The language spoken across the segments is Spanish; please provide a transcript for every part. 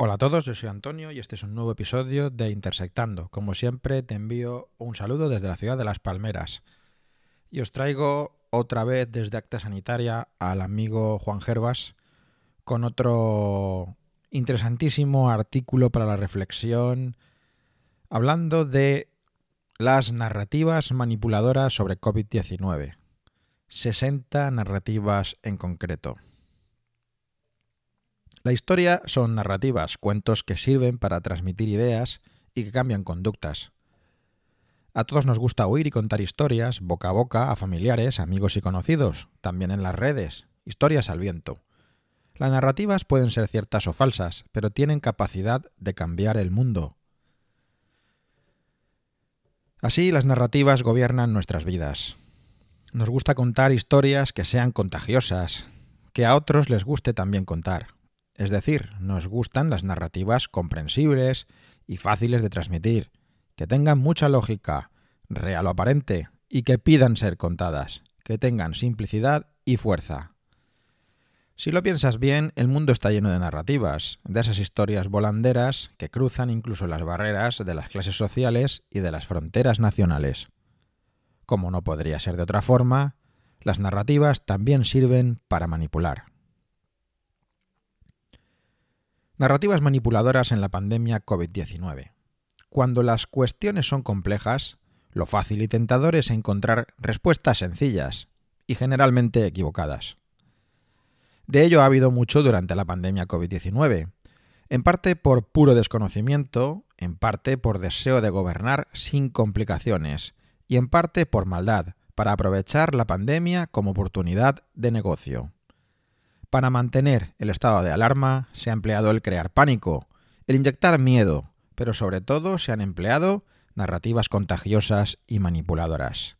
Hola a todos, yo soy Antonio y este es un nuevo episodio de Intersectando. Como siempre, te envío un saludo desde la ciudad de Las Palmeras. Y os traigo otra vez desde Acta Sanitaria al amigo Juan Gervas con otro interesantísimo artículo para la reflexión hablando de las narrativas manipuladoras sobre COVID-19. 60 narrativas en concreto. La historia son narrativas, cuentos que sirven para transmitir ideas y que cambian conductas. A todos nos gusta oír y contar historias, boca a boca, a familiares, amigos y conocidos, también en las redes, historias al viento. Las narrativas pueden ser ciertas o falsas, pero tienen capacidad de cambiar el mundo. Así las narrativas gobiernan nuestras vidas. Nos gusta contar historias que sean contagiosas, que a otros les guste también contar. Es decir, nos gustan las narrativas comprensibles y fáciles de transmitir, que tengan mucha lógica, real o aparente, y que pidan ser contadas, que tengan simplicidad y fuerza. Si lo piensas bien, el mundo está lleno de narrativas, de esas historias volanderas que cruzan incluso las barreras de las clases sociales y de las fronteras nacionales. Como no podría ser de otra forma, las narrativas también sirven para manipular. Narrativas manipuladoras en la pandemia COVID-19. Cuando las cuestiones son complejas, lo fácil y tentador es encontrar respuestas sencillas y generalmente equivocadas. De ello ha habido mucho durante la pandemia COVID-19, en parte por puro desconocimiento, en parte por deseo de gobernar sin complicaciones y en parte por maldad, para aprovechar la pandemia como oportunidad de negocio. Para mantener el estado de alarma se ha empleado el crear pánico, el inyectar miedo, pero sobre todo se han empleado narrativas contagiosas y manipuladoras.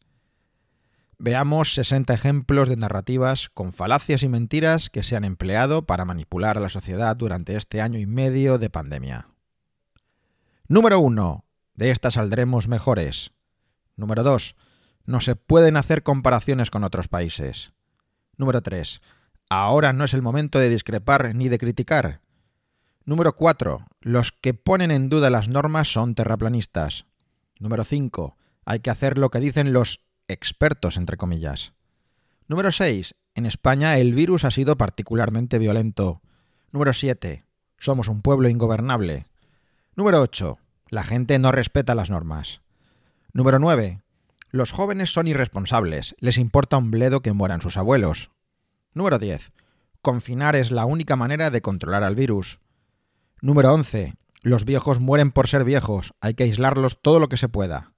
Veamos 60 ejemplos de narrativas con falacias y mentiras que se han empleado para manipular a la sociedad durante este año y medio de pandemia. Número 1. De esta saldremos mejores. Número 2. No se pueden hacer comparaciones con otros países. Número 3. Ahora no es el momento de discrepar ni de criticar. Número 4. Los que ponen en duda las normas son terraplanistas. Número 5. Hay que hacer lo que dicen los expertos, entre comillas. Número 6. En España el virus ha sido particularmente violento. Número 7. Somos un pueblo ingobernable. Número 8. La gente no respeta las normas. Número 9. Los jóvenes son irresponsables. Les importa un bledo que mueran sus abuelos. Número 10. Confinar es la única manera de controlar al virus. Número 11. Los viejos mueren por ser viejos, hay que aislarlos todo lo que se pueda.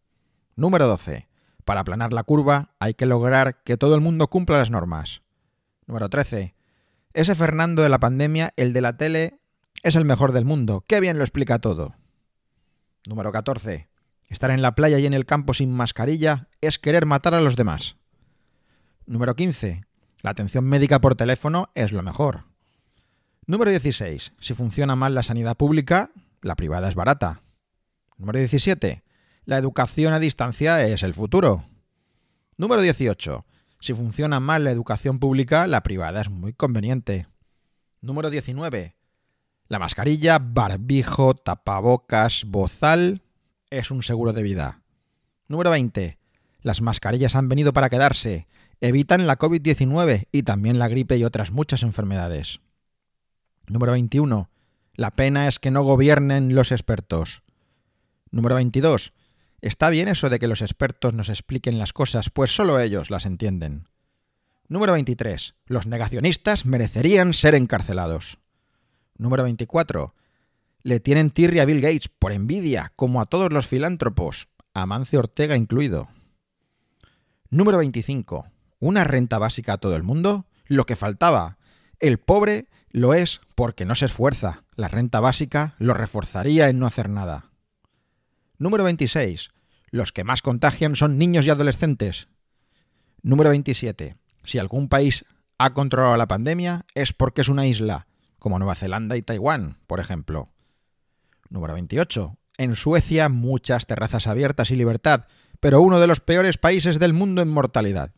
Número 12. Para aplanar la curva hay que lograr que todo el mundo cumpla las normas. Número 13. Ese Fernando de la pandemia, el de la tele, es el mejor del mundo. Qué bien lo explica todo. Número 14. Estar en la playa y en el campo sin mascarilla es querer matar a los demás. Número 15. La atención médica por teléfono es lo mejor. Número 16. Si funciona mal la sanidad pública, la privada es barata. Número 17. La educación a distancia es el futuro. Número 18. Si funciona mal la educación pública, la privada es muy conveniente. Número 19. La mascarilla, barbijo, tapabocas, bozal es un seguro de vida. Número 20. Las mascarillas han venido para quedarse evitan la COVID-19 y también la gripe y otras muchas enfermedades. Número 21. La pena es que no gobiernen los expertos. Número 22. Está bien eso de que los expertos nos expliquen las cosas, pues solo ellos las entienden. Número 23. Los negacionistas merecerían ser encarcelados. Número 24. Le tienen tirria a Bill Gates por envidia, como a todos los filántropos, a Mancio Ortega incluido. Número 25 una renta básica a todo el mundo, lo que faltaba. El pobre lo es porque no se esfuerza. La renta básica lo reforzaría en no hacer nada. Número 26. Los que más contagian son niños y adolescentes. Número 27. Si algún país ha controlado la pandemia es porque es una isla, como Nueva Zelanda y Taiwán, por ejemplo. Número 28. En Suecia muchas terrazas abiertas y libertad, pero uno de los peores países del mundo en mortalidad.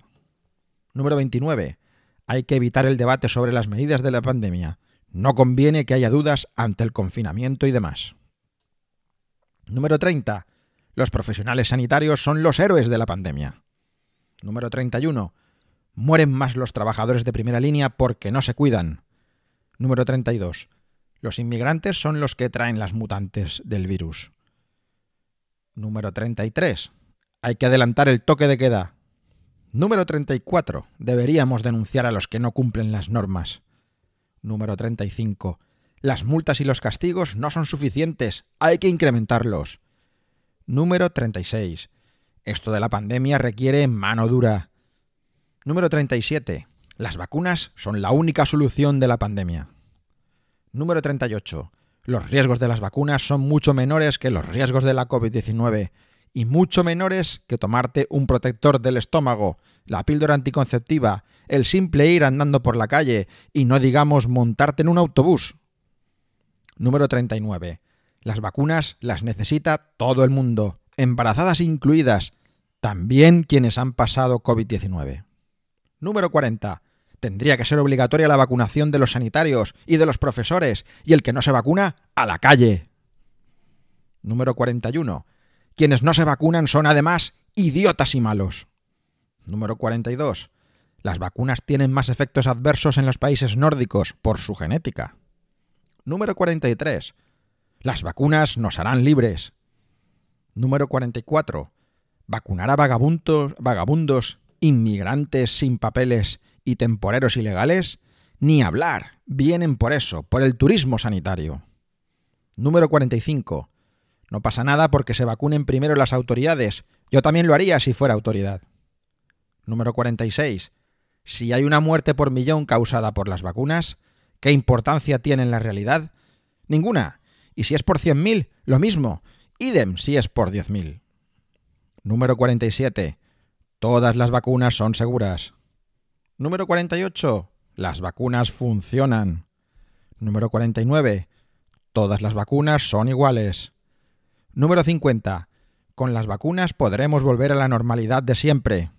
Número 29. Hay que evitar el debate sobre las medidas de la pandemia. No conviene que haya dudas ante el confinamiento y demás. Número 30. Los profesionales sanitarios son los héroes de la pandemia. Número 31. Mueren más los trabajadores de primera línea porque no se cuidan. Número 32. Los inmigrantes son los que traen las mutantes del virus. Número 33. Hay que adelantar el toque de queda. Número 34. Deberíamos denunciar a los que no cumplen las normas. Número 35. Las multas y los castigos no son suficientes. Hay que incrementarlos. Número 36. Esto de la pandemia requiere mano dura. Número 37. Las vacunas son la única solución de la pandemia. Número 38. Los riesgos de las vacunas son mucho menores que los riesgos de la COVID-19 y mucho menores que tomarte un protector del estómago, la píldora anticonceptiva, el simple ir andando por la calle y no digamos montarte en un autobús. Número 39. Las vacunas las necesita todo el mundo, embarazadas incluidas, también quienes han pasado COVID-19. Número 40. Tendría que ser obligatoria la vacunación de los sanitarios y de los profesores, y el que no se vacuna, a la calle. Número 41. Quienes no se vacunan son además idiotas y malos. Número 42. Las vacunas tienen más efectos adversos en los países nórdicos por su genética. Número 43. Las vacunas nos harán libres. Número 44. Vacunar a vagabundos, vagabundos, inmigrantes sin papeles y temporeros ilegales? Ni hablar. Vienen por eso, por el turismo sanitario. Número 45. No pasa nada porque se vacunen primero las autoridades. Yo también lo haría si fuera autoridad. Número 46. Si hay una muerte por millón causada por las vacunas, ¿qué importancia tiene en la realidad? Ninguna. Y si es por 100.000, lo mismo. Idem si es por 10.000. Número 47. Todas las vacunas son seguras. Número 48. Las vacunas funcionan. Número 49. Todas las vacunas son iguales. Número 50. Con las vacunas podremos volver a la normalidad de siempre.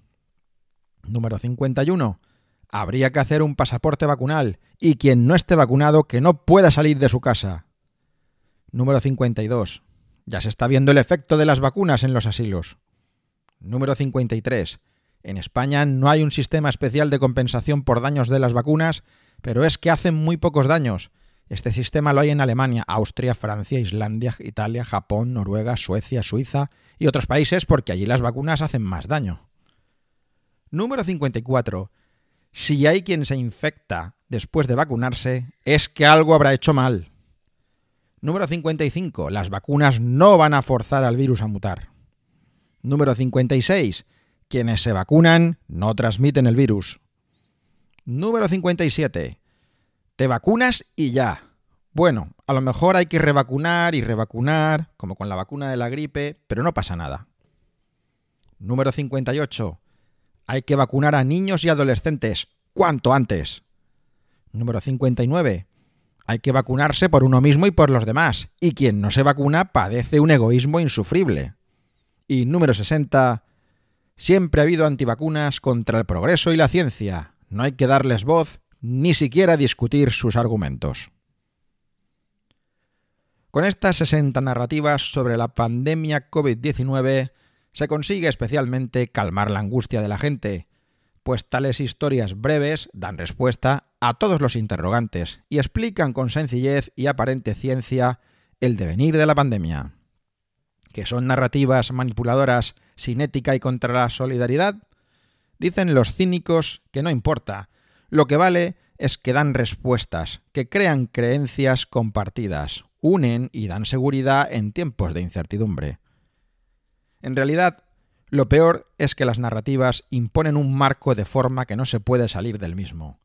Número 51. Habría que hacer un pasaporte vacunal y quien no esté vacunado que no pueda salir de su casa. Número 52. Ya se está viendo el efecto de las vacunas en los asilos. Número 53. En España no hay un sistema especial de compensación por daños de las vacunas, pero es que hacen muy pocos daños este sistema lo hay en Alemania, Austria, Francia, Islandia, Italia, Japón, Noruega, Suecia, Suiza y otros países porque allí las vacunas hacen más daño. Número 54. Si hay quien se infecta después de vacunarse, es que algo habrá hecho mal. Número 55. Las vacunas no van a forzar al virus a mutar. Número 56. Quienes se vacunan no transmiten el virus. Número 57. Te vacunas y ya. Bueno, a lo mejor hay que revacunar y revacunar, como con la vacuna de la gripe, pero no pasa nada. Número 58. Hay que vacunar a niños y adolescentes cuanto antes. Número 59. Hay que vacunarse por uno mismo y por los demás, y quien no se vacuna padece un egoísmo insufrible. Y número 60. Siempre ha habido antivacunas contra el progreso y la ciencia. No hay que darles voz ni siquiera discutir sus argumentos. Con estas 60 narrativas sobre la pandemia COVID-19 se consigue especialmente calmar la angustia de la gente, pues tales historias breves dan respuesta a todos los interrogantes y explican con sencillez y aparente ciencia el devenir de la pandemia. ¿Que son narrativas manipuladoras sin ética y contra la solidaridad? Dicen los cínicos que no importa, lo que vale es que dan respuestas, que crean creencias compartidas, unen y dan seguridad en tiempos de incertidumbre. En realidad, lo peor es que las narrativas imponen un marco de forma que no se puede salir del mismo.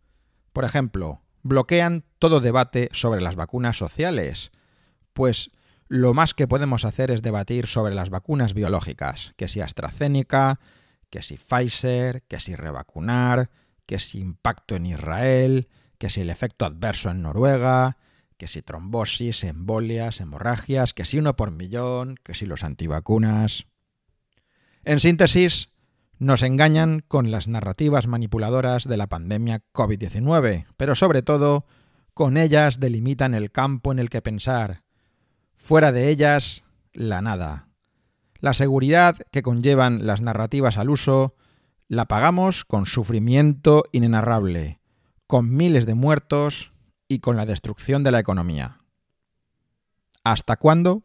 Por ejemplo, bloquean todo debate sobre las vacunas sociales, pues lo más que podemos hacer es debatir sobre las vacunas biológicas, que si AstraZeneca, que si Pfizer, que si revacunar, que si impacto en Israel, que si el efecto adverso en Noruega, que si trombosis, embolias, hemorragias, que si uno por millón, que si los antivacunas. En síntesis, nos engañan con las narrativas manipuladoras de la pandemia COVID-19, pero sobre todo Con ellas delimitan el campo en el que pensar. Fuera de ellas, la nada. La seguridad que conllevan las narrativas al uso la pagamos con sufrimiento inenarrable, con miles de muertos y con la destrucción de la economía. ¿Hasta cuándo?